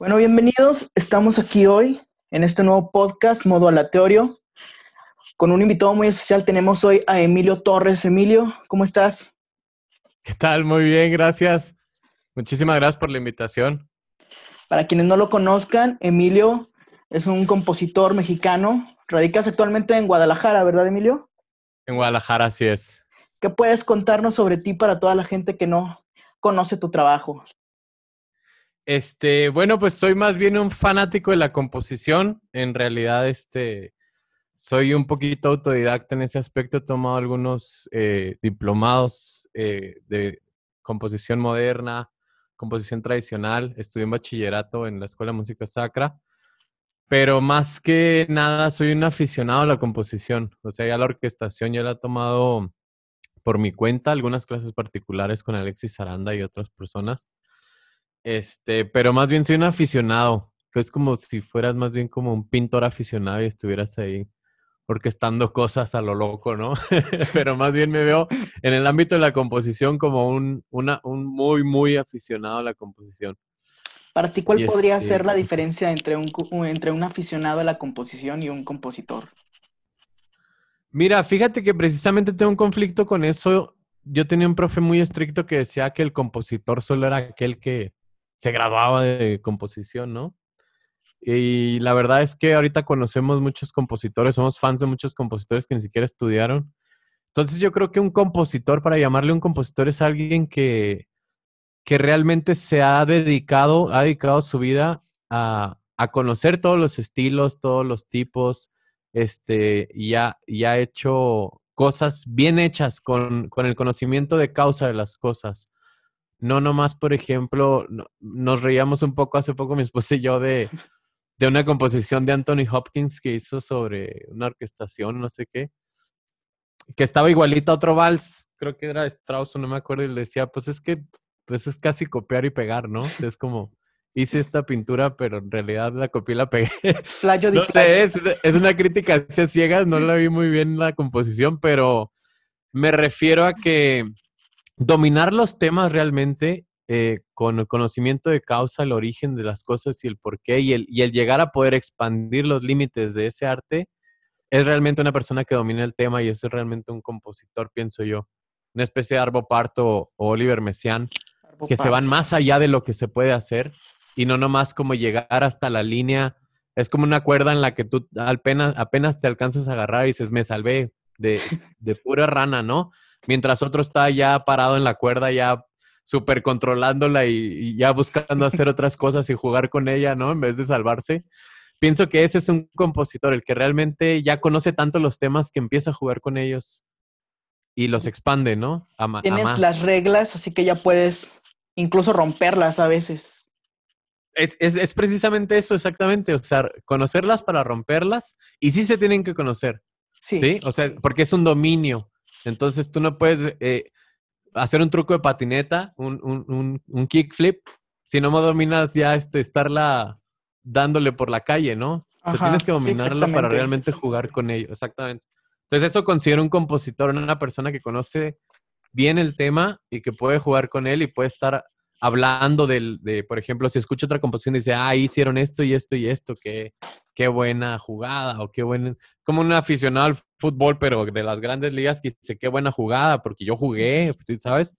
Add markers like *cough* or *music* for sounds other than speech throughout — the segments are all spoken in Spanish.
Bueno, bienvenidos. Estamos aquí hoy en este nuevo podcast, modo aleatorio. Con un invitado muy especial tenemos hoy a Emilio Torres. Emilio, ¿cómo estás? ¿Qué tal? Muy bien, gracias. Muchísimas gracias por la invitación. Para quienes no lo conozcan, Emilio es un compositor mexicano. Radicas actualmente en Guadalajara, ¿verdad, Emilio? En Guadalajara, así es. ¿Qué puedes contarnos sobre ti para toda la gente que no conoce tu trabajo? Este, bueno, pues soy más bien un fanático de la composición. En realidad, este, soy un poquito autodidacta en ese aspecto. He tomado algunos eh, diplomados eh, de composición moderna, composición tradicional. Estudié en bachillerato en la Escuela de Música Sacra. Pero más que nada, soy un aficionado a la composición. O sea, ya la orquestación ya la he tomado por mi cuenta, algunas clases particulares con Alexis Aranda y otras personas. Este, pero más bien soy un aficionado, que es como si fueras más bien como un pintor aficionado y estuvieras ahí orquestando cosas a lo loco, ¿no? *laughs* pero más bien me veo en el ámbito de la composición como un, una, un muy, muy aficionado a la composición. Para ti, ¿cuál podría ser la diferencia entre un, entre un aficionado a la composición y un compositor? Mira, fíjate que precisamente tengo un conflicto con eso. Yo tenía un profe muy estricto que decía que el compositor solo era aquel que se graduaba de composición, ¿no? Y la verdad es que ahorita conocemos muchos compositores, somos fans de muchos compositores que ni siquiera estudiaron. Entonces yo creo que un compositor, para llamarle un compositor, es alguien que, que realmente se ha dedicado, ha dedicado su vida a, conocer todos los estilos, todos los tipos, este, y ha, ha hecho cosas bien hechas con, con, el conocimiento de causa de las cosas. No nomás, por ejemplo, nos reíamos un poco hace poco mi esposa y yo de, de una composición de Anthony Hopkins que hizo sobre una orquestación, no sé qué, que estaba igualita a otro vals, creo que era Strauss, no me acuerdo, y le decía, pues es que pues es casi copiar y pegar, ¿no? Es como, hice esta pintura, pero en realidad la copié y la pegué. *laughs* no sé, es, es, una crítica hacia ciegas, no la vi muy bien la composición, pero me refiero a que dominar los temas realmente eh, con el conocimiento de causa, el origen de las cosas y el porqué y el, y el llegar a poder expandir los límites de ese arte, es realmente una persona que domina el tema y es realmente un compositor, pienso yo. Una especie de Arbo Parto o Oliver Messiaen, que se van más allá de lo que se puede hacer y no nomás como llegar hasta la línea. Es como una cuerda en la que tú apenas, apenas te alcanzas a agarrar y dices, me salvé de, de pura rana, ¿no? Mientras otro está ya parado en la cuerda, ya súper controlándola y, ya buscando hacer *laughs* otras cosas y jugar con ella, ¿no? En vez de salvarse. Pienso que ese es un compositor, el que realmente ya conoce tanto los temas que empieza a jugar con ellos y los expande, ¿no? Tienes las reglas, así que ya puedes incluso romperlas a veces. Es, es, precisamente eso, exactamente. O sea, conocerlas para romperlas y sí se tienen que conocer. Sí. ¿sí? O sea, porque es un dominio. Entonces tú no puedes eh, hacer un truco de patineta, un, un, un, kickflip, si no dominas ya este, estarla dándole por la calle, ¿no? o sea, tienes que dominarla para realmente jugar con ello, exactamente. Entonces eso considero un compositor, una persona que conoce bien el tema y que puede jugar con él y puede estar hablando del, de, por ejemplo, si escucha otra composición y dice, ah, hicieron esto y esto y esto, qué, qué buena jugada o qué buen, como un aficionado al fútbol, pero de las grandes ligas, que dice, qué buena jugada, porque yo jugué, ¿sabes?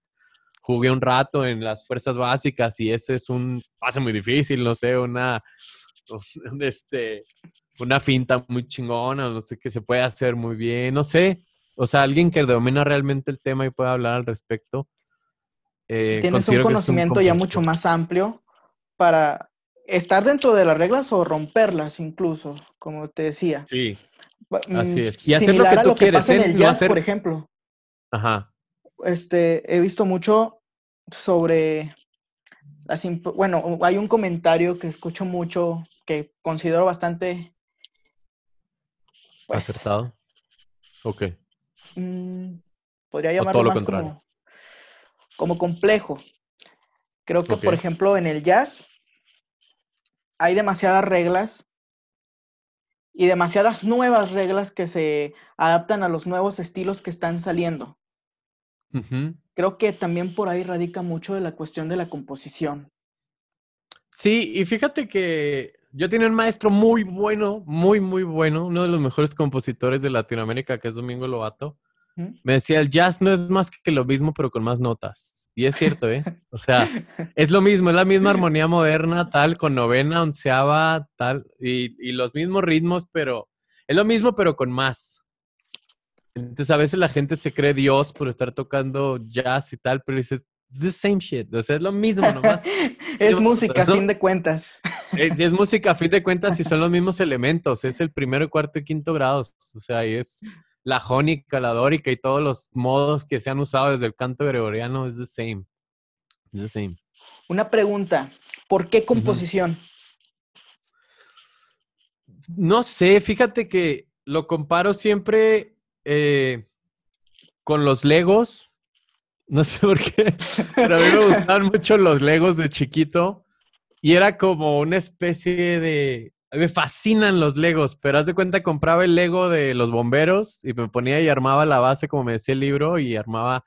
Jugué un rato en las fuerzas básicas y ese es un pase muy difícil, no sé, una, *laughs* este, una finta muy chingona, no sé, que se puede hacer muy bien, no sé. O sea, alguien que domina realmente el tema y pueda hablar al respecto eh, Tienes un conocimiento ya mucho más amplio para estar dentro de las reglas o romperlas incluso, como te decía. Sí, mm, así es. Y hacer lo que tú quieres, en el jazz, por ejemplo. Ajá. Este, he visto mucho sobre las bueno, hay un comentario que escucho mucho que considero bastante pues, acertado. Ok. Mm, podría llamarlo más como como complejo. Creo que, por ejemplo, en el jazz hay demasiadas reglas y demasiadas nuevas reglas que se adaptan a los nuevos estilos que están saliendo. Creo que también por ahí radica mucho de la cuestión de la composición. Sí, y fíjate que yo tenía un maestro muy bueno, muy, muy bueno, uno de los mejores compositores de Latinoamérica, que es Domingo Lobato. Me decía, el jazz no es más que lo mismo, pero con más notas. Y es cierto, ¿eh? O sea, es lo mismo, es la misma armonía moderna, tal, con novena, onceava, tal, y, y los mismos ritmos, pero es lo mismo, pero con más. Entonces a veces la gente se cree Dios por estar tocando jazz y tal, pero dices, it's the same shit. O sea, es lo mismo nomás. *laughs* es música, a fin de cuentas. es, es música, a fin de cuentas, y son los *laughs* mismos elementos. Es el primero, cuarto y quinto grados. O sea, y es la jónica, la dórica y todos los modos que se han usado desde el canto gregoriano. Es the same. Es the same. Una pregunta. ¿Por qué composición? No sé, fíjate que lo comparo siempre eh, con los Legos. No sé por qué, *laughs* pero a mí me gustaban mucho los Legos de chiquito. Y era como una especie de... Me fascinan los Legos, pero haz de cuenta compraba el Lego de los bomberos y me ponía y armaba la base como me decía el libro y armaba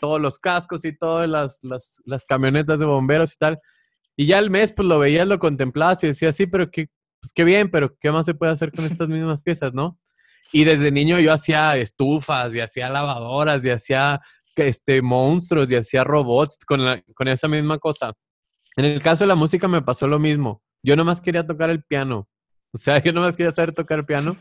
todos los cascos y todas las, las, camionetas de bomberos y tal. Y ya al mes pues lo veías, lo contemplabas y decía, sí, pero qué, pues qué bien, pero ¿qué más se puede hacer con estas *laughs* mismas piezas, no? Y desde niño yo hacía estufas y hacía lavadoras y hacía este, monstruos y hacía robots con, la, con esa misma cosa. En el caso de la música me pasó lo mismo. Yo nomás quería tocar el piano. O sea, *laughs* yo nomás quería saber tocar piano.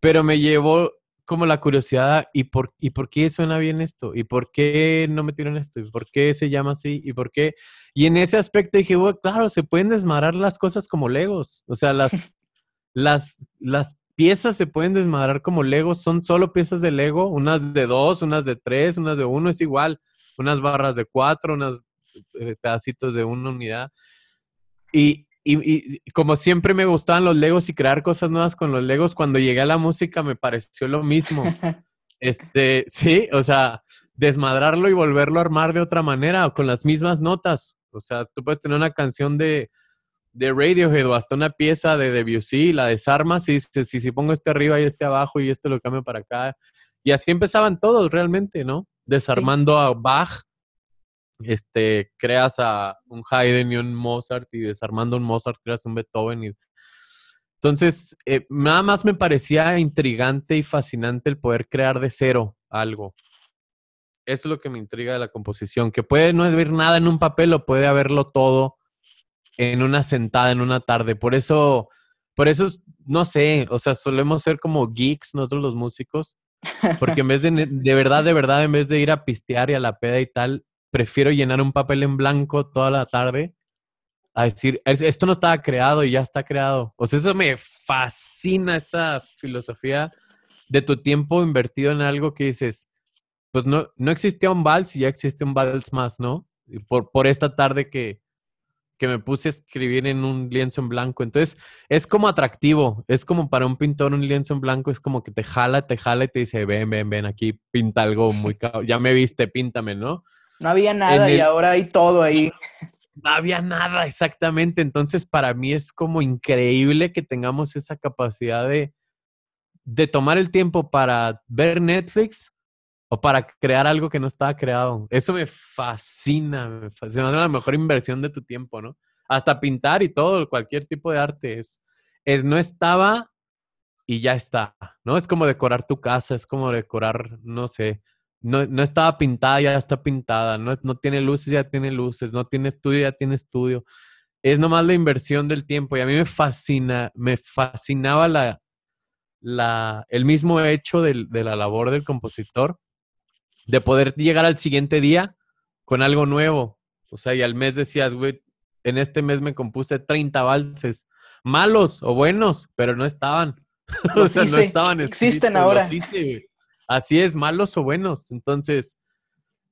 Pero me llevó como la curiosidad, ¿y por, ¿y por qué suena bien esto? ¿Y por qué no me tiran esto? ¿Y por qué se llama así? ¿Y por qué? Y en ese aspecto dije, bueno, claro, se pueden desmadrar las cosas como legos. O sea, las, *laughs* las, las piezas se pueden desmadrar como Legos, son solo piezas de Lego, unas de dos, unas de tres, unas de uno, es igual, unas barras de cuatro, unas eh, pedacitos de una unidad. Y, como siempre me gustaban los Legos y crear cosas nuevas con los Legos, cuando llegué a la música me pareció lo mismo. *laughs* Este, sí, o sea, desmadrarlo y volverlo a armar de otra manera, con las mismas notas. O sea, tú puedes tener una canción de, de Radiohead o hasta una pieza de Debussy, la desarmas y si, si, pongo este arriba y este abajo y este lo cambio para acá. Y así empezaban todos realmente, ¿no? Desarmando a Bach, este, creas a un Haydn y un Mozart y desarmando un Mozart creas un Beethoven. Y... Entonces, eh, nada más me parecía intrigante y fascinante el poder crear de cero algo. Eso es lo que me intriga de la composición, que puede no haber nada en un papel o puede haberlo todo en una sentada, en una tarde. Por eso, por eso, no sé, o sea, solemos ser como geeks nosotros los músicos, porque en vez de, de verdad, de verdad, en vez de ir a pistear y a la peda y tal, prefiero llenar un papel en blanco toda la tarde a decir, esto no estaba creado y ya está creado. O sea, eso me fascina esa filosofía de tu tiempo invertido en algo que dices, pues no, no existía un vals y ya existe un vals más, ¿no? Por, por esta tarde que, que me puse a escribir en un lienzo en blanco. Entonces, es como atractivo, es como para un pintor un lienzo en blanco, es como que te jala, te jala y te dice, ven, ven, ven, aquí pinta algo muy. Ya me viste, píntame, ¿no? No había nada y ahora hay todo ahí. No había nada, exactamente. Entonces, para mí es como increíble que tengamos esa capacidad de, de tomar el tiempo para ver Netflix o para crear algo que no estaba creado. Eso me fascina, me fascina. Es la mejor inversión de tu tiempo, ¿no? Hasta pintar y todo, cualquier tipo de arte. Es, es no estaba y ya está, ¿no? Es como decorar tu casa, es como decorar, no sé, no, no estaba pintada, ya está pintada, no, no tiene luces, ya tiene luces, no tiene estudio, ya tiene estudio. Es nomás la inversión del tiempo y a mí me fascina, me fascinaba la, la, el mismo hecho de la labor del compositor de poder llegar al siguiente día con algo nuevo. O sea, y al mes decías, güey, en este mes me compuse 30 valses, malos o buenos, pero no estaban. *laughs* o sea, no estaban. Existen ahora. Así es, malos o buenos. Entonces,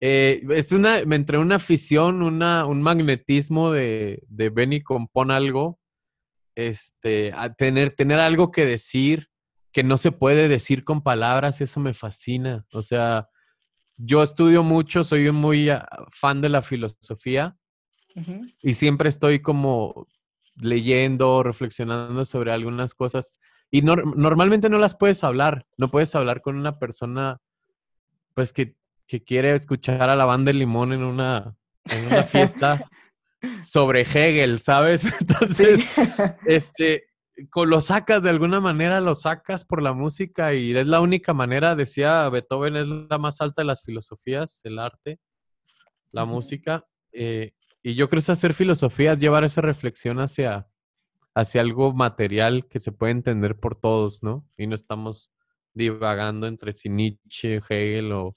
eh, es una, me entré una afición, una, un magnetismo de, de ven y compón algo, este, a tener, tener algo que decir que no se puede decir con palabras, eso me fascina. O sea, yo estudio mucho, soy muy ah, fan de la filosofía y siempre estoy como leyendo, reflexionando sobre algunas cosas y normalmente no las puedes hablar, no puedes hablar con una persona pues que, quiere escuchar a la banda de limón en una, en una fiesta. *laughs* sobre Hegel, ¿sabes? *laughs* Entonces, *laughs* este, lo sacas de alguna manera, lo sacas por la música y es la única manera, decía Beethoven, es la más alta de las filosofías, el arte, la música. Eh, y yo creo que hacer filosofía es llevar esa reflexión hacia, hacia algo material que se puede entender por todos, ¿no? Y no estamos divagando entre si Nietzsche, Hegel o,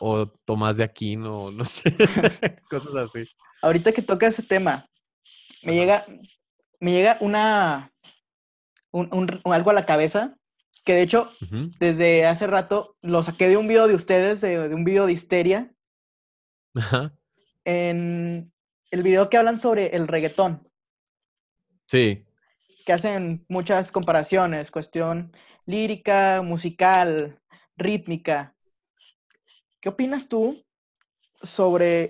o Tomás de Aquino, no *laughs* sé, *laughs* cosas así. Ahorita que toca ese tema, me llega, me llega una, un, algo a la cabeza, que de hecho, desde hace rato lo saqué de un video de ustedes, de, un video de histeria. En el video que hablan sobre el reggaetón. Sí. Que hacen muchas comparaciones, cuestión lírica, musical, rítmica. ¿Qué opinas tú sobre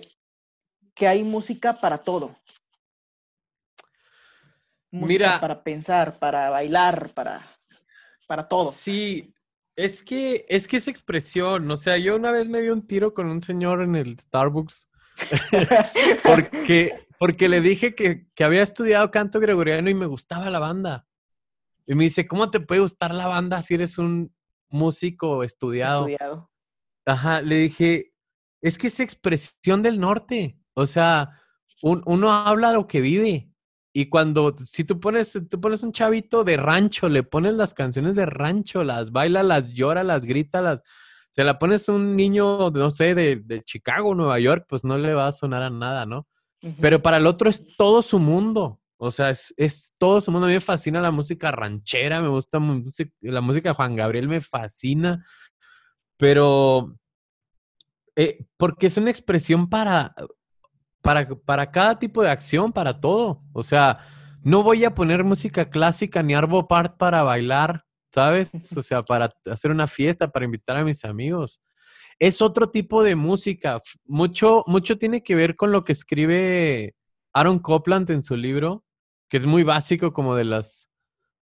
que hay música para todo? Mira, para pensar, para bailar, para, para todo. Sí, es que, es que esa expresión, o sea, yo una vez me di un tiro con un señor en el Starbucks *laughs* *laughs* porque, porque le dije que, que, había estudiado canto gregoriano y me gustaba la banda. Y me dice, ¿cómo te puede gustar la banda si eres un músico estudiado? Estudiado. Ajá, le dije, es que es expresión del norte. O sea, uno habla lo que vive. Y cuando, si tú pones, tú pones un chavito de rancho, le pones las canciones de rancho, las baila, las llora, las grita, las... Se la pones a un niño, no sé, de, de Chicago, Nueva York, pues no le va a sonar a nada, ¿no? Pero para el otro es todo su mundo. O sea, es, es, todo su mundo. A mí me fascina la música ranchera, me gusta la música de Juan Gabriel, me fascina. Pero, eh, porque es una expresión para, para, para cada tipo de acción, para todo. O sea, no voy a poner música clásica ni arbo part para bailar, ¿sabes? O sea, para hacer una fiesta, para invitar a mis amigos. Es otro tipo de música. Mucho, mucho tiene que ver con lo que escribe Aaron Copland en su libro, que es muy básico, como de las,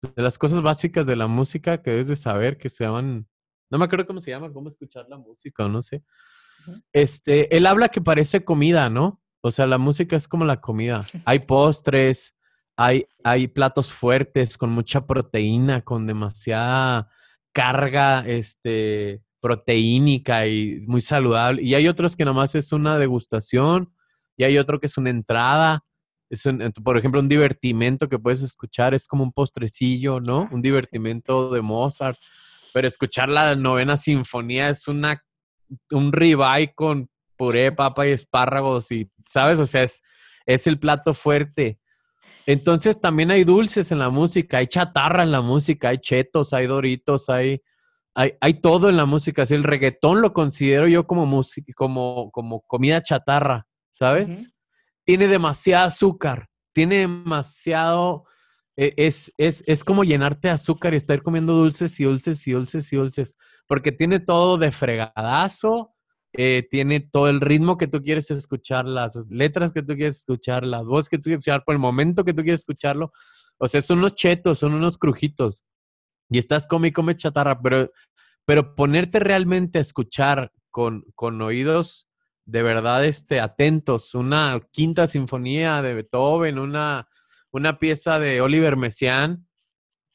de las cosas básicas de la música que debes de saber, que se llaman, no me acuerdo cómo se llama, cómo escuchar la música, o no sé. Este, él habla que parece comida, ¿no? O sea, la música es como la comida. Hay postres, hay, hay platos fuertes con mucha proteína, con demasiada carga, este, proteínica y muy saludable. Y hay otros que nomás es una degustación y hay otro que es una entrada. Es por ejemplo, un divertimento que puedes escuchar es como un postrecillo, ¿no? Un divertimento de Mozart. Pero escuchar la novena sinfonía es una, un ribeye con puré, papa y espárragos y, ¿sabes? O sea, es, es el plato fuerte. Entonces también hay dulces en la música, hay chatarra en la música, hay chetos, hay doritos, hay, hay, todo en la música. Así el reggaetón lo considero yo como, música, como, como comida chatarra, ¿sabes? Tiene demasiado azúcar, tiene demasiado... E, es, es, es, como llenarte de azúcar y estar comiendo dulces y dulces y dulces y dulces, porque tiene todo de fregadazo, eh, tiene todo el ritmo que tú quieres escuchar, las letras que tú quieres escuchar, las voces que tú quieres escuchar, por el momento que tú quieres escucharlo. O sea, son unos chetos, son unos crujitos y estás come y come chatarra, pero, pero ponerte realmente a escuchar con, con oídos de verdad este, atentos, una quinta sinfonía de Beethoven, una, una pieza de Oliver Messiaen,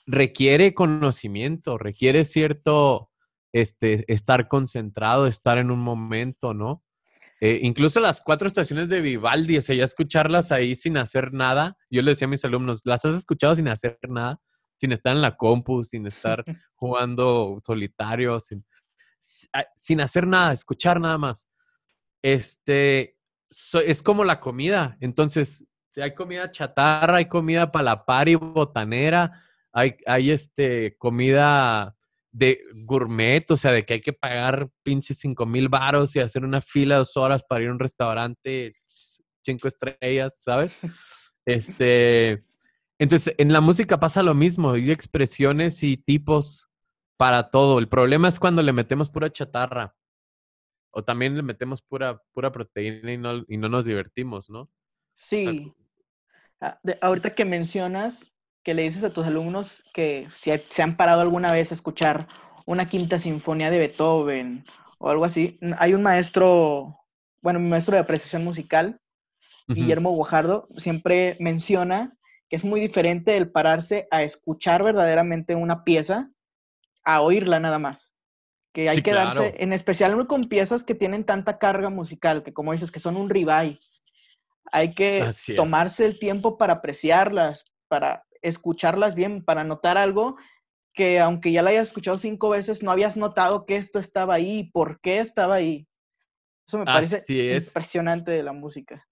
requiere conocimiento, requiere cierto este, estar concentrado, estar en un momento, ¿no? Eh, incluso las cuatro estaciones de Vivaldi, o sea, ya escucharlas ahí sin hacer nada, yo le decía a mis alumnos, ¿las has escuchado sin hacer nada? Sin estar en la compu, sin estar *laughs* jugando solitario, sin, sin hacer nada, escuchar nada más. Este, es como la comida. Entonces, si hay comida chatarra, hay comida para la par y botanera, hay, hay este, comida de gourmet, o sea, de que hay que pagar pinches cinco mil varos y hacer una fila de dos horas para ir a un restaurante cinco estrellas, ¿sabes? *laughs* Este, entonces, en la música pasa lo mismo, hay expresiones y tipos para todo. El problema es cuando le metemos pura chatarra o también le metemos pura, pura proteína y no, y no nos divertimos, ¿no? Sí. Ah, ahorita que mencionas que le dices a tus alumnos que si se han parado alguna vez a escuchar una quinta sinfonía de Beethoven o algo así, hay un maestro, bueno, mi maestro de apreciación musical, Guillermo Guajardo, siempre menciona que es muy diferente el pararse a escuchar verdaderamente una pieza a oírla nada más. Que hay que darse, en especial con piezas que tienen tanta carga musical, que como dices, que son un ribeye. Hay que tomarse el tiempo para apreciarlas, para escucharlas bien, para notar algo que aunque ya la hayas escuchado cinco veces, no habías notado que esto estaba ahí, por qué estaba ahí. Eso me parece impresionante de la música.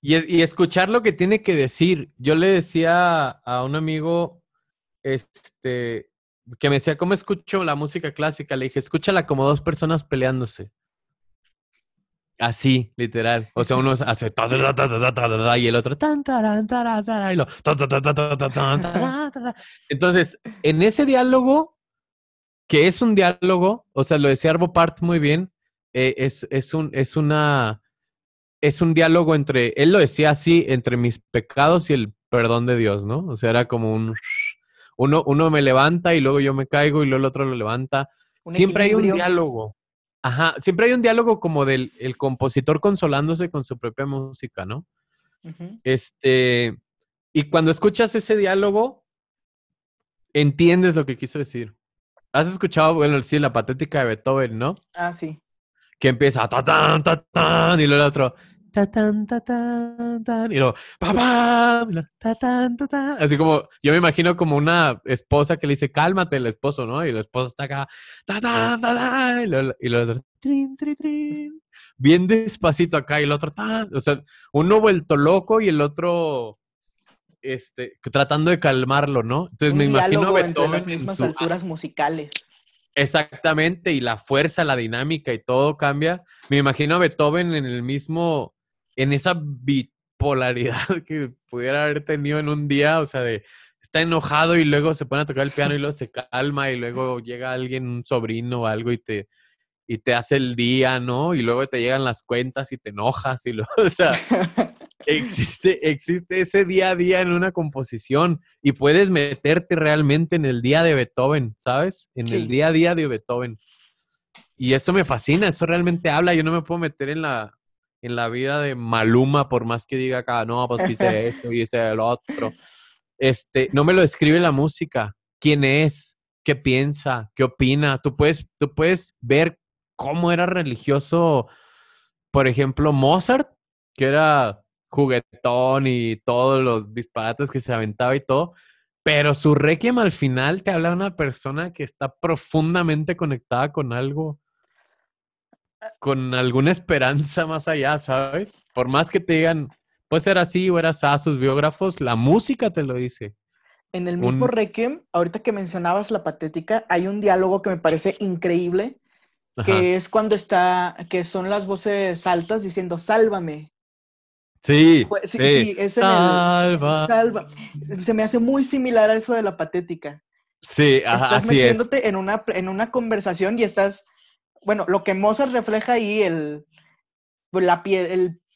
Y, escuchar lo que tiene que decir. Yo le decía a un amigo, este, que me decía, ¿cómo escucho la música clásica? Le dije, escúchala como dos personas peleándose. Así, literal. O sea, uno hace y el otro Entonces, en ese diálogo, que es un diálogo, o sea, lo decía Arvo Part muy bien, es, es, un, es una es un diálogo entre, él lo decía así, entre mis pecados y el perdón de Dios, ¿no? O sea, era como un uno, uno me levanta y luego yo me caigo y luego el otro lo levanta. siempre hay un diálogo. Ajá, siempre hay un diálogo como del el compositor consolándose con su propia música, ¿no? Este, y cuando escuchas ese diálogo, entiendes lo que quiso decir. ¿Has escuchado, bueno, sí, la patética de Beethoven, ¿no? Ah, sí. Que empieza ta tan ta tan y luego el otro tan, ta, tan, tan, y luego, papá, ta, tan, ta, tan. Así como, yo me imagino como una esposa que le dice, cálmate, el esposo, ¿no? Y el esposo está acá, ta, tan, ta, tan, y lo, y lo otro, trin, trin, trin. bien despacito acá, y el otro, tan, o sea, uno vuelto loco y el otro, este, tratando de calmarlo, ¿no? Entonces me imagino Beethoven las mismas alturas musicales. Exactamente, y la fuerza, la dinámica y todo cambia. Me imagino a Beethoven en el mismo en esa bipolaridad *laughs* que pudiera haber tenido en un día, o sea, de está enojado y luego se pone a tocar el piano y luego se calma y luego llega alguien, un sobrino o algo y te, y te hace el día, ¿no? Y luego te llegan las cuentas y te enojas y luego, *laughs* o sea, *laughs* existe, existe ese día a día en una composición y puedes meterte realmente en el día de Beethoven, ¿sabes? En el día a día de Beethoven. Y eso me fascina, eso realmente habla, yo no me puedo meter en la, en la vida de Maluma, por más que diga acá, no, pues que hice *laughs* esto y hice lo otro. Este, no me lo describe la música. ¿Quién es? ¿Qué piensa? ¿Qué opina? Tú puedes, tú puedes ver cómo era religioso, por ejemplo, Mozart, que era juguetón y todos los disparates que se aventaba y todo, pero su requiem al final te habla de una persona que está profundamente conectada con algo con alguna esperanza más allá, ¿sabes? Por más que te digan, puede ser así o eras a sus biógrafos, la música te lo dice. En el mismo Requiem, ahorita que mencionabas la patética, hay un diálogo que me parece increíble, que es cuando está, que son las voces altas diciendo, sálvame. Sí, sí, sí. es en salva. salva. Se me hace muy similar a eso de la patética. Sí, ajá, estás así metiéndote en una, en una conversación y estás bueno, lo que Mozart refleja ahí, el, la,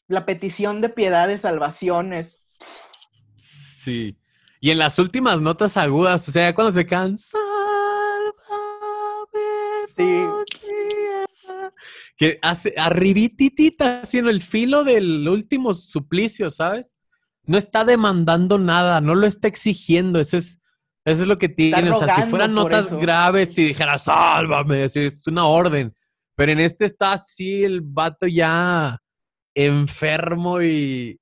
la petición de piedad, de salvación, es... Sí. Y en las últimas notas agudas, o sea, cuando se cansa... Que hace arribititita, haciendo el filo del último suplicio, ¿sabes? No está demandando nada, no lo está exigiendo, ese es, eso es lo que tiene. O sea, si fueran notas graves, si dijera, sálvame, si es una orden. Pero en este está así el vato ya enfermo y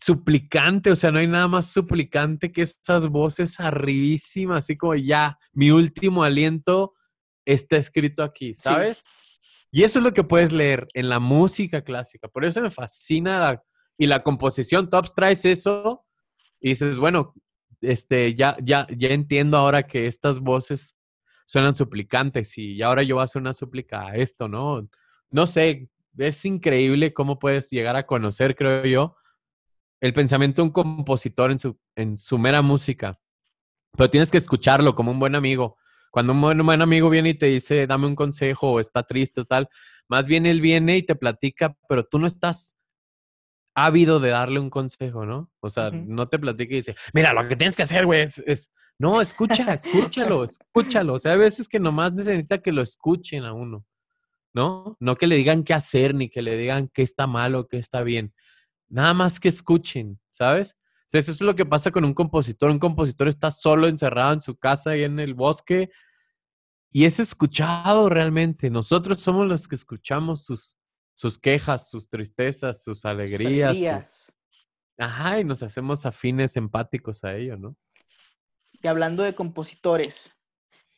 suplicante, o sea, no hay nada más suplicante que estas voces arribísimas, así como ya, mi último aliento está escrito aquí, ¿sabes? Y eso es lo que puedes leer en la música clásica. Por eso me fascina y la composición. Tú abstraes eso y dices, bueno, este, ya, ya, ya entiendo ahora que estas voces suenan suplicantes y ahora yo voy a hacer una súplica a esto, ¿no? No sé, es increíble cómo puedes llegar a conocer, creo yo, el pensamiento de un compositor en su, en su mera música. Pero tienes que escucharlo como un buen amigo. Cuando un buen, buen amigo viene y te dice, dame un consejo o está triste o tal, más bien él viene y te platica, pero tú no estás ávido de darle un consejo, ¿no? O sea, no te platica y dice, mira, lo que tienes que hacer, güey, es, no, escucha, escúchalo, escúchalo. O sea, hay veces que nomás necesita que lo escuchen a uno, ¿no? No que le digan qué hacer, ni que le digan qué está mal o qué está bien. nada más que escuchen, ¿sabes? Entonces eso es lo que pasa con un compositor. Un compositor está solo encerrado en su casa y en el bosque y es escuchado realmente. Nosotros somos los que escuchamos sus, sus quejas, sus tristezas, sus alegrías. Ajá, y nos hacemos afines empáticos a ello, ¿no? Y hablando de compositores,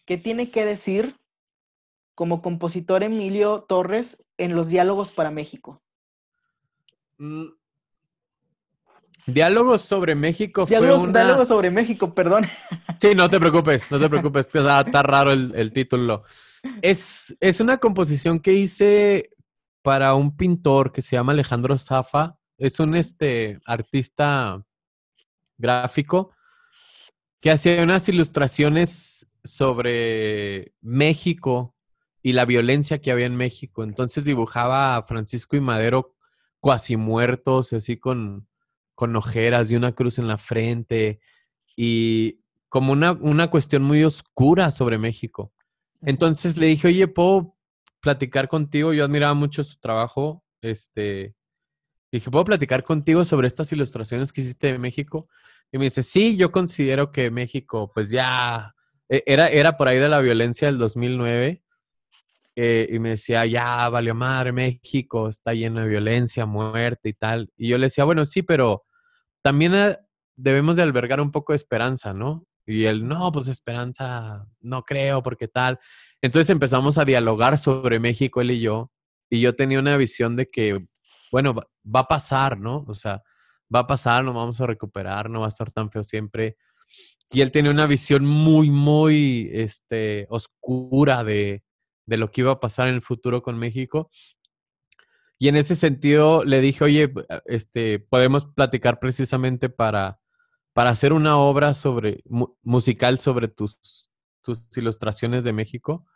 ¿qué tiene que decir como compositor Emilio Torres en los diálogos para México? Mm. Diálogos sobre México diálogos, fue una... Diálogos sobre México, perdón. *laughs* Sí, no te preocupes, no te preocupes, está, está raro el, el título. Es, es, una composición que hice para un pintor que se llama Alejandro Zafa. Es un este, artista gráfico que hacía unas ilustraciones sobre México y la violencia que había en México. Entonces dibujaba a Francisco y Madero cuasi muertos, así con, con ojeras y una cruz en la frente, y como una, una cuestión muy oscura sobre México. Entonces le dije, oye, ¿puedo platicar contigo? Yo admiraba mucho su trabajo. Este, dije, ¿puedo platicar contigo sobre estas ilustraciones que hiciste de México? Y me dice, sí, yo considero que México, pues ya, e, era, era por ahí de la violencia del 2009. Eh, y me decía, ya valió madre, México está lleno de violencia, muerte y tal. Y yo le decía, bueno, sí, pero también eh, debemos de albergar un poco de esperanza, ¿no? Y él, no, pues esperanza, no creo, porque tal. Entonces empezamos a dialogar sobre México, él y yo, y yo tenía una visión de que, bueno, va a pasar, ¿no? O sea, va a pasar, nos vamos a recuperar, no va a estar tan feo siempre. Y él tiene una visión muy, muy este, oscura de, de lo que iba a pasar en el futuro con México. Y en ese sentido le dije, oye, este, podemos platicar precisamente para, para hacer una obra sobre, musical sobre tus, tus ilustraciones de México.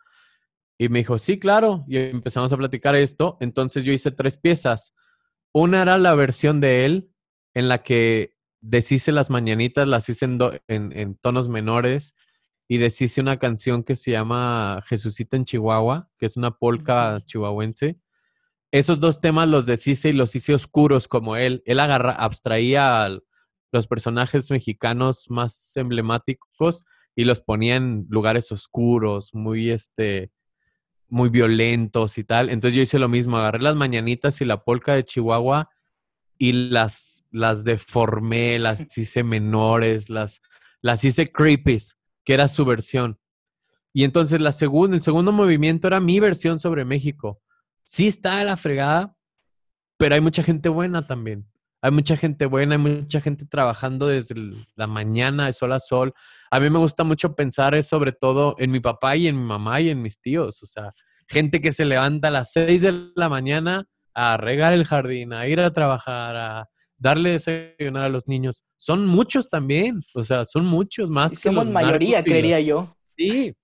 Y me dijo, sí, claro. Y empezamos a platicar esto. Entonces yo hice tres piezas. Una era la versión de él, en la que deshice las mañanitas, las hice en, tonos menores y deshice una canción que se llama Jesucita en Chihuahua, que es una polca chihuahuense. Esos dos temas los deshice y los hice oscuros como él. Él agarra, abstraía a los personajes mexicanos más emblemáticos y los ponía en lugares oscuros, muy este, muy violentos y tal. Entonces yo hice lo mismo, agarré las mañanitas y la polca de Chihuahua y las, las deformé, las *laughs* hice menores, las, las hice creepies, que era su versión. Y entonces la segunda, el segundo movimiento era mi versión sobre México. Sí está la fregada, pero hay mucha gente buena también. Hay mucha gente buena, hay mucha gente trabajando desde la mañana de sol a sol. A mí me gusta mucho pensar sobre todo en mi papá y en mi mamá y en mis tíos. O sea, gente que se levanta a las seis de la mañana a regar el jardín, a ir a trabajar, a darle desayunar a los niños. Son muchos también, o sea, son muchos más. que somos mayoría, creería yo. Sí.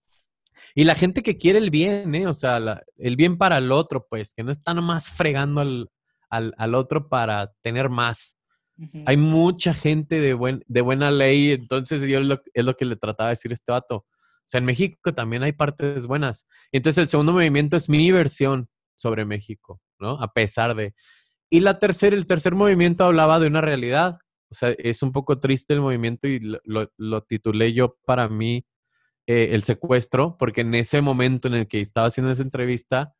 Y la gente que quiere el bien, ¿eh? O sea, el bien para el otro, pues, que no está nomás fregando al, al, otro para tener más. Hay mucha gente de, buen, de buena ley, entonces yo es lo que le trataba de decir a este vato. O sea, en México también hay partes buenas. Entonces el segundo movimiento es mi versión sobre México. ¿no? A pesar de... Y la tercera, el tercer movimiento hablaba de una realidad. O sea, es un poco triste el movimiento y lo, titulé yo para mí eh, el secuestro, porque en ese momento en el que estaba haciendo esa entrevista,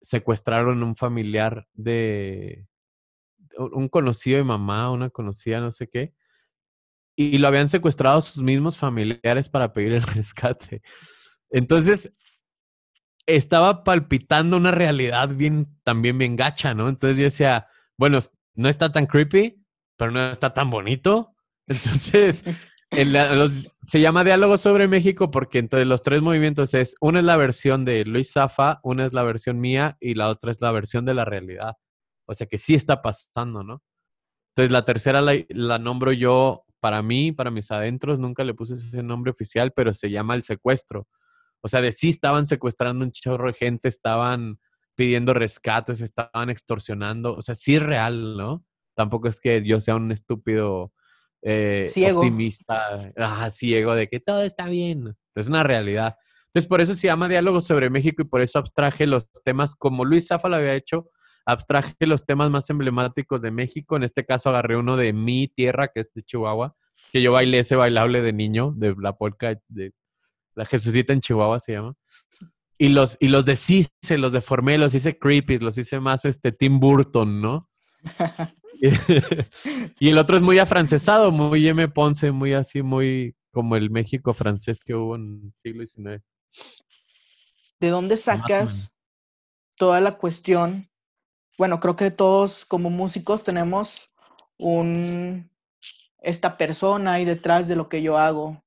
secuestraron un familiar de un conocido de mamá, una conocida, no sé qué, y lo habían secuestrado sus mismos familiares para pedir el *laughs* rescate. Entonces, estaba palpitando una realidad bien, también bien gacha, ¿no? Entonces yo decía, bueno, no está tan creepy, pero no está tan bonito. *laughs* Entonces, se llama Diálogo sobre México porque entonces los tres movimientos es, una es la versión de Luis Zafa, una es la versión mía y la otra es la versión de la realidad. O sea que sí está pasando, ¿no? Entonces la tercera la, la nombro yo para mí, para mis adentros, nunca le puse ese nombre oficial, pero se llama El Secuestro. O sea, de sí estaban secuestrando un chorro de gente, estaban pidiendo rescates, estaban extorsionando. O sea, sí es real, ¿no? Tampoco es que yo sea un estúpido eh, optimista, ah, ciego de que todo está bien. Es una realidad. Entonces, por eso se llama Diálogo sobre México y por eso abstraje los temas como Luis Zafa lo había hecho, abstraje los temas más emblemáticos de México. En este caso agarré uno de mi tierra, que es de Chihuahua, que yo bailé ese bailable de niño, de la polka, de la Jesucita en Chihuahua se llama. Y los, y los de Cise, los de Formé, los hice creepy, los hice más este Tim Burton, ¿no? *laughs* y el otro es muy afrancesado, muy M. Ponce, muy así, muy como el México francés que hubo en el siglo XIX. ¿De dónde sacas toda la cuestión? Bueno, creo que todos como músicos tenemos un esta persona ahí detrás de lo que yo hago.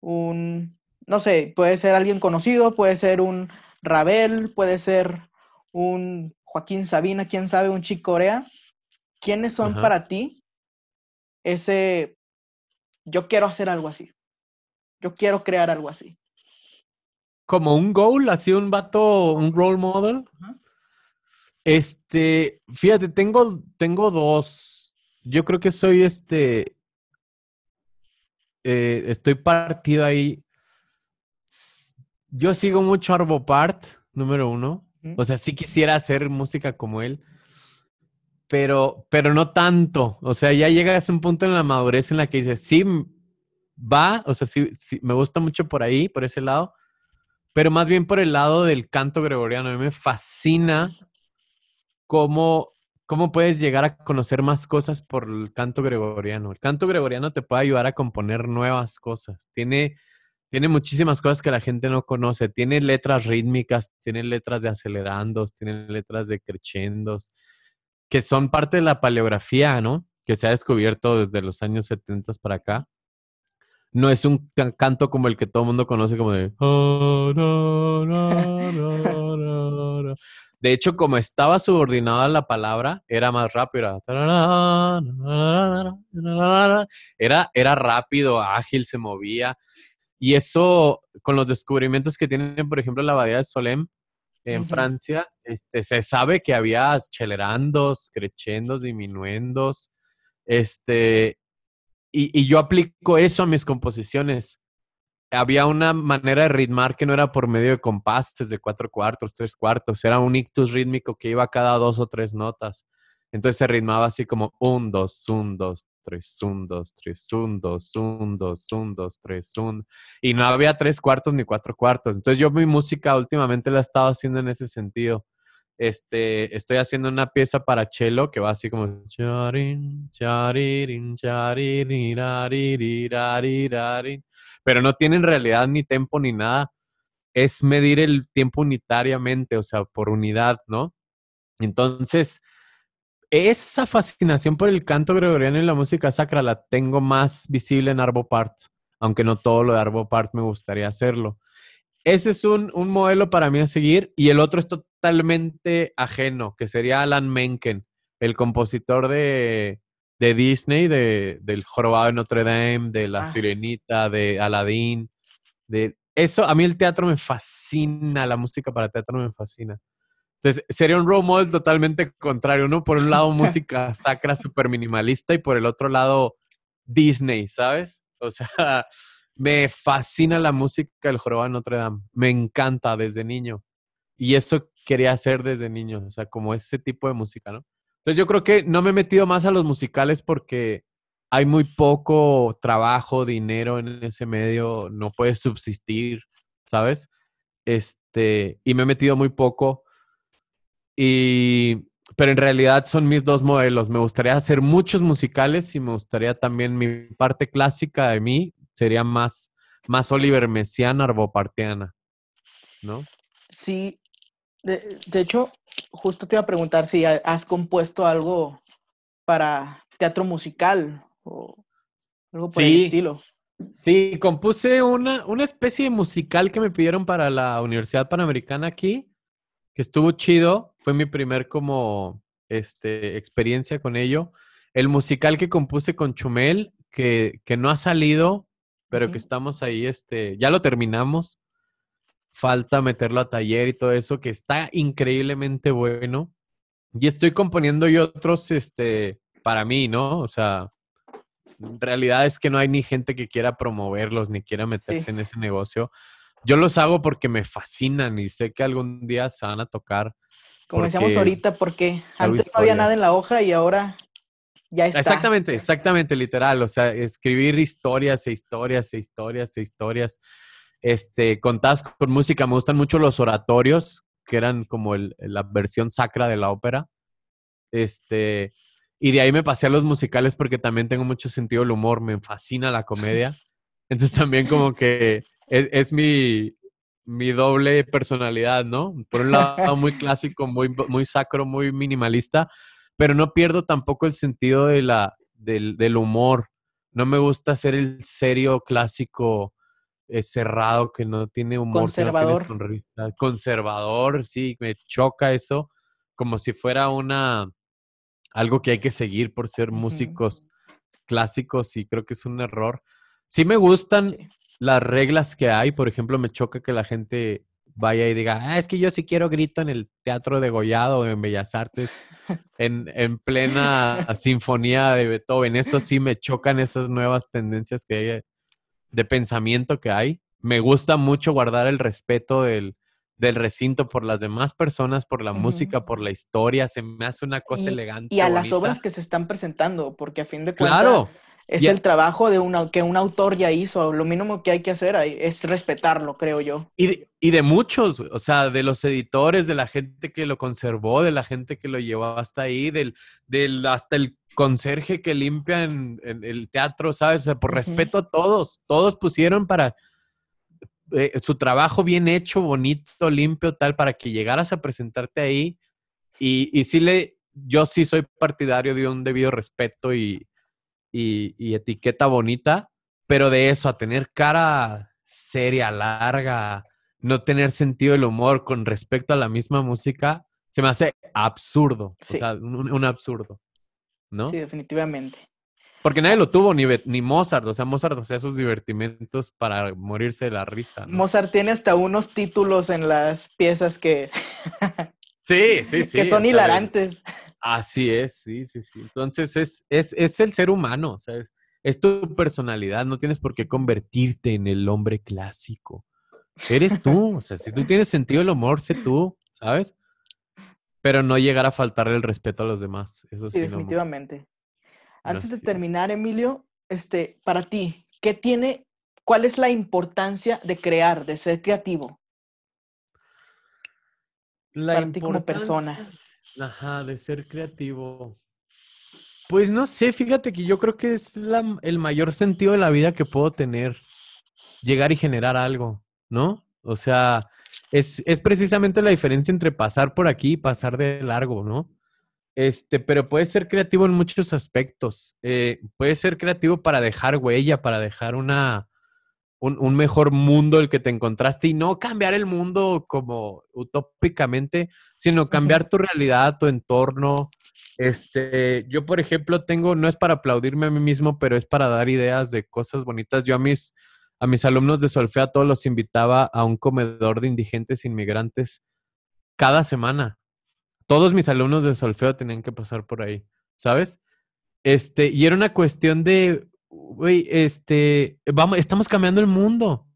Un, no sé, puede ser alguien conocido, puede ser un Rabel, puede ser un Joaquín Sabina, quién sabe, un Chick Corea. ¿Quiénes son para ti ese, yo quiero hacer algo así? Yo quiero crear algo así. Como un goal, así un vato, un role model. Este, fíjate, tengo, tengo dos. Yo creo que soy este, eh, estoy partido ahí. Yo sigo mucho Arvo Part, número uno. O sea, sí quisiera hacer música como él, pero, pero no tanto. O sea, ya llegas a un punto en la madurez en la que dices, sí, va, o sea, sí, sí, me gusta mucho por ahí, por ese lado, pero más bien por el lado del canto gregoriano. A mí me fascina cómo ¿Cómo puedes llegar a conocer más cosas por el canto gregoriano? El canto gregoriano te puede ayudar a componer nuevas cosas. Tiene, tiene muchísimas cosas que la gente no conoce. Tiene letras rítmicas, tiene letras de acelerandos, tiene letras de crescendos, que son parte de la paleografía, ¿no? Que se ha descubierto desde los años 70 para acá. No es un canto como el que todo el mundo conoce, como de. De hecho, como estaba subordinada la palabra, era más rápido. Era, era rápido, ágil, se movía. Y eso, con los descubrimientos que tienen, por ejemplo, la abadía de Solem en Francia, este, se sabe que había accelerandos, crescendos, diminuendos. Este, y, y yo aplico eso a mis composiciones había una manera de ritmar que no era por medio de compases de cuatro cuartos, tres cuartos, era un ictus rítmico que iba cada dos o tres notas. Entonces se ritmaba así como un, dos, un, dos, tres, un, dos, tres, un, dos, un, dos, un, dos, tres, un. Y no había tres cuartos ni cuatro cuartos. Entonces yo mi música últimamente la he estado haciendo en ese sentido. Este, estoy haciendo una pieza para cello que va así como pero no tiene en realidad ni tempo ni nada. Es medir el tiempo unitariamente, o sea, por unidad, ¿no? Entonces, esa fascinación por el canto gregoriano y la música sacra la tengo más visible en Arvo Part, aunque no todo lo de Arvo Part me gustaría hacerlo. Ese es un, un, modelo para mí a seguir y el otro es totalmente ajeno, que sería Alan Menken, el compositor de, de Disney, de, del Jorobado de Notre Dame, de La ah. Sirenita, de Aladdin, de eso, a mí el teatro me fascina, la música para teatro me fascina. Entonces, sería un role model totalmente contrario, ¿no? Por un lado, *laughs* música sacra súper minimalista y por el otro lado, Disney, ¿sabes? O sea, *laughs* me fascina la música del Jorobado de Notre Dame. Me encanta desde niño. Y eso quería hacer desde niño, o sea, como ese tipo de música, ¿no? Entonces yo creo que no me he metido más a los musicales porque hay muy poco trabajo, dinero en ese medio, no puedes subsistir, ¿sabes? Este, y me he metido muy poco. Y, pero en realidad son mis dos modelos. Me gustaría hacer muchos musicales y me gustaría también mi parte clásica de mí sería más, más Oliver Messiaen, arbopartiana, ¿no? Sí, de, de, hecho, justo te iba a preguntar si has compuesto algo para teatro musical o algo por el estilo. Sí, compuse una, una especie de musical que me pidieron para la Universidad Panamericana aquí, estuvo chido. Fue mi primer como este, experiencia con ello. El musical que compuse con Chumel, que, que no ha salido, pero que estamos ahí, este, ya lo terminamos falta meterlo a taller y todo eso, que está increíblemente bueno. Y estoy componiendo yo otros, este, para mí, ¿no? O sea, en realidad es que no hay ni gente que quiera promoverlos ni quiera meterse en ese negocio. Yo los hago porque me fascinan y sé que algún día se van a tocar Como decíamos ahorita, porque antes no había nada en la hoja y ahora ya está. Exactamente, exactamente, literal. O sea, escribir historias e historias e historias e historias. Este, contadas con música. Me gustan mucho los oratorios, que eran como la versión sacra de la ópera. Este, y de ahí me pasé a los musicales porque también tengo mucho sentido del humor. Me fascina la comedia. Entonces también como que es, mi, mi doble personalidad, ¿no? Por un lado muy clásico, muy, muy sacro, muy minimalista, pero no pierdo tampoco el sentido de la, del, del humor. No me gusta ser el serio clásico eh, cerrado que no tiene humor. Conservador. Conservador, sí, me choca eso, como si fuera una algo que hay que seguir por ser músicos clásicos y creo que es un error. Sí me gustan las reglas que hay, por ejemplo, me choca que la gente vaya y diga, ah, es que yo sí quiero grito en el Teatro de Gollado o en Bellas Artes, *laughs* en, en plena sinfonía de Beethoven. Eso sí me chocan esas nuevas tendencias que hay de pensamiento que hay. Me gusta mucho guardar el respeto del, del recinto por las demás personas, por la música, por la historia. Se me hace una cosa elegante. Y a las obras que se están presentando, porque a fin de cuentas. Claro es el trabajo de una, que un autor ya hizo. Lo mínimo que hay que hacer es respetarlo, creo yo. Y de, y de, muchos, o sea, de los editores, de la gente que lo conservó, de la gente que lo llevó hasta ahí, del, del hasta el conserje que limpia en, el teatro, ¿sabes? O sea, por respeto a todos, todos pusieron para eh, su trabajo bien hecho, bonito, limpio, tal, para que llegaras a presentarte ahí. Y, y sí le, yo sí soy partidario de un debido respeto y, y, etiqueta bonita, pero de eso a tener cara seria, larga, no tener sentido del humor con respecto a la misma música, se me hace absurdo. O sea, un, absurdo. ¿No? Sí, definitivamente. Porque nadie lo tuvo, ni, ni Mozart. O sea, Mozart hacía sus divertimentos para morirse de la risa. Mozart tiene hasta unos títulos en las piezas que. *laughs* sí, sí, *laughs* sí. Que son hilarantes. Así es, sí, sí, sí. Entonces es, es, es el ser humano, o sea, es, tu personalidad, no tienes por qué convertirte en el hombre clásico. Eres tú, o sea, si tú tienes sentido del humor, sé tú, ¿sabes? Pero no llegar a faltarle el respeto a los demás, eso sí. definitivamente. Antes de terminar, Emilio, este, para ti, ¿qué tiene, cuál es la importancia de crear, de ser creativo? La para ti como persona. Ajá, de ser creativo. Pues no sé, fíjate que yo creo que es el mayor sentido de la vida que puedo tener. Llegar y generar algo, ¿no? O sea, es, es precisamente la diferencia entre pasar por aquí y pasar de largo, ¿no? Este, pero puede ser creativo en muchos aspectos. Eh, puede ser creativo para dejar huella, para dejar una, un, mejor mundo el que te encontraste y no cambiar el mundo como utópicamente, sino cambiar tu realidad, tu entorno. Este, yo, por ejemplo, tengo, no es para aplaudirme a mí mismo, pero es para dar ideas de cosas bonitas. Yo a mis, a mis alumnos de solfeo todos los invitaba a un comedor de indigentes inmigrantes cada semana. Todos mis alumnos de solfeo tenían que pasar por ahí, ¿sabes? Este, y era una cuestión de güey, este, vamos, estamos cambiando el mundo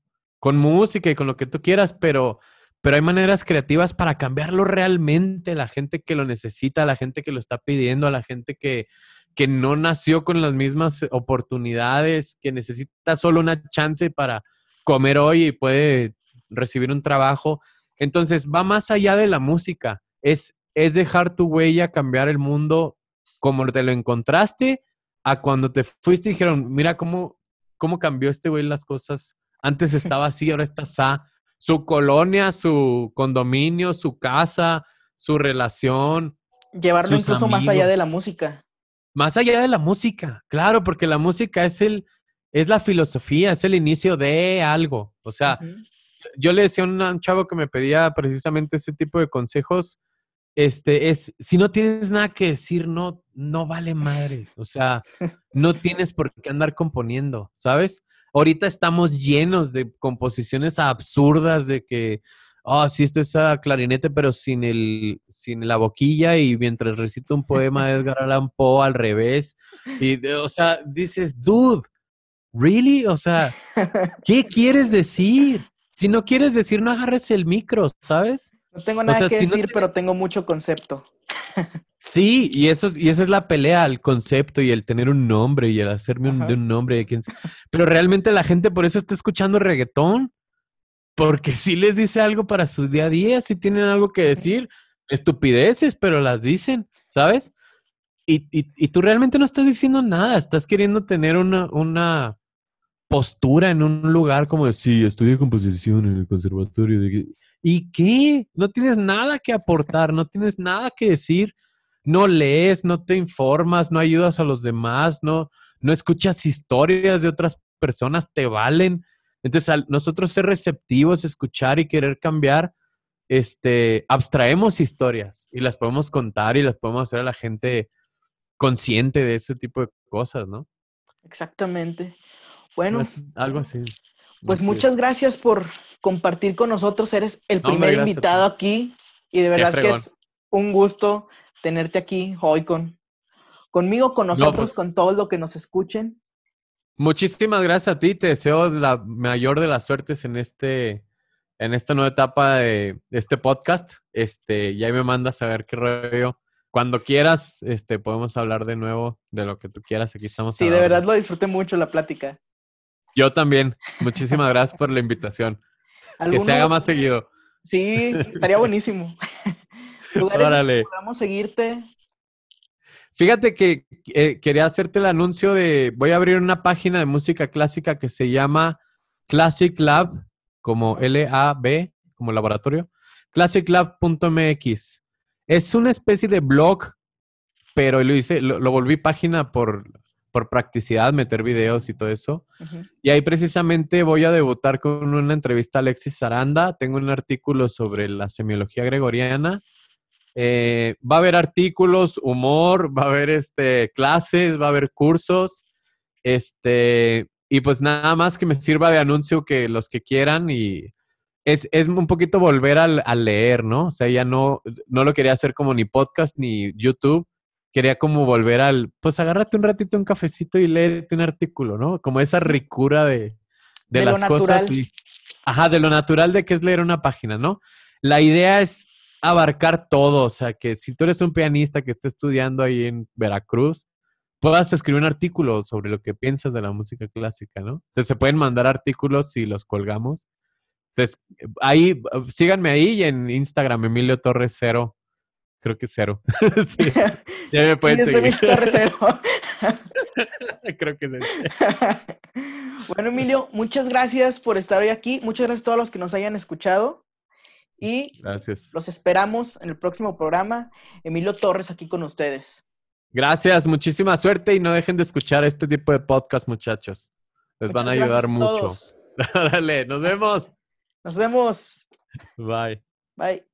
con música y con lo que tú quieras, pero, pero hay maneras creativas para cambiarlo realmente, la gente que lo necesita, la gente que lo está pidiendo, a la gente que, que no nació con las mismas oportunidades, que necesita solo una chance para comer hoy y puede recibir un trabajo. Entonces, va más allá de la música, es, es dejar tu huella, cambiar el mundo como te lo encontraste a cuando te fuiste y dijeron, mira cómo, cómo cambió este güey las cosas. Antes estaba así, ahora está así. Su colonia, su condominio, su casa, su relación. Llevarlo incluso más allá de la música. Más allá de la música, claro, porque la música es el, es la filosofía, es el inicio de algo. O sea, yo le decía a un chavo que me pedía precisamente ese tipo de consejos, este, es, si no tienes nada que decir, no, no vale madre. O sea, no tienes por qué andar componiendo, ¿sabes? Ahorita estamos llenos de composiciones absurdas de que, oh, sí, esto es a clarinete, pero sin, el, sin la boquilla y mientras recito un poema de Edgar Allan Poe al revés. Y, o sea, dices, dude, ¿really? O sea, ¿qué quieres decir? Si no quieres decir, no agarres el micro, ¿sabes? No tengo nada que decir, pero tengo mucho concepto. *laughs* Sí, y eso y esa es la pelea, el concepto y el tener un nombre y el hacerme un, de un nombre. Pero realmente la gente por eso está escuchando reggaetón, porque sí les dice algo para su día a día, sí tienen algo que decir, estupideces, pero las dicen, ¿sabes? Y, y, y tú realmente no estás diciendo nada, estás queriendo tener una, una postura en un lugar como de, sí, estudié composición en el conservatorio. De... ¿Y qué? No tienes nada que aportar, no tienes nada que decir, no lees, no te informas, no ayudas a los demás, no, no escuchas historias de otras personas, te valen. Entonces, al nosotros ser receptivos, escuchar y querer cambiar, este, abstraemos historias y las podemos contar y las podemos hacer a la gente consciente de ese tipo de cosas, ¿no? Exactamente. Bueno, pues, algo así. Pues muchas gracias por compartir con nosotros. Eres el primer invitado aquí y de verdad que es un gusto tenerte aquí hoy con conmigo, con nosotros, pues con todo lo que nos escuchen. Muchísimas gracias a ti. Te deseo la mayor de las suertes en este en esta nueva etapa de, este podcast. Este, y ahí me mandas a ver qué rollo. Cuando quieras, este, podemos hablar de nuevo de lo que tú quieras. Aquí estamos. Sí, de verdad lo disfruté mucho la plática. Yo también. Muchísimas gracias por la invitación. *laughs* Que se haga más seguido. Sí, estaría buenísimo. *laughs* Lugares Órale. podamos seguirte. Fíjate que eh, quería hacerte el anuncio de, voy a abrir una página de música clásica que se llama Classic Lab, como L-A-B, como laboratorio, classiclab.mx. Es una especie de blog, pero lo hice, lo volví página por por practicidad, meter videos y todo eso. Y ahí precisamente voy a debutar con una entrevista a Alexis Aranda. Tengo un artículo sobre la semiología gregoriana. Eh, va a haber artículos, humor, va a haber este, clases, va a haber cursos. Este, y pues nada más que me sirva de anuncio que los que quieran y es, es un poquito volver al, al, leer, ¿no? O sea, ya no, no lo quería hacer como ni podcast ni YouTube, quería como volver al, pues agárrate un ratito un cafecito y léete un artículo, ¿no? Como esa ricura de, de, las cosas. Y, ajá, de lo natural de que es leer una página, ¿no? La idea es abarcar todo, o sea, que si tú eres un pianista que está estudiando ahí en Veracruz, puedas escribir un artículo sobre lo que piensas de la música clásica, ¿no? Entonces se pueden mandar artículos si los colgamos. Entonces, ahí, síganme ahí en Instagram, Emilio Torres Cero creo que cero. *laughs* sí, ya me pueden seguir. cero. *laughs* creo que es *laughs* bueno, Emilio, muchas gracias por estar hoy aquí. Muchas gracias a todos los que nos hayan escuchado. Y gracias. los esperamos en el próximo programa. Emilio Torres aquí con ustedes. Gracias, muchísima suerte y no dejen de escuchar este tipo de podcast, muchachos. Les van a ayudar mucho. *laughs* Dale, nos vemos. Nos vemos. Bye. Bye.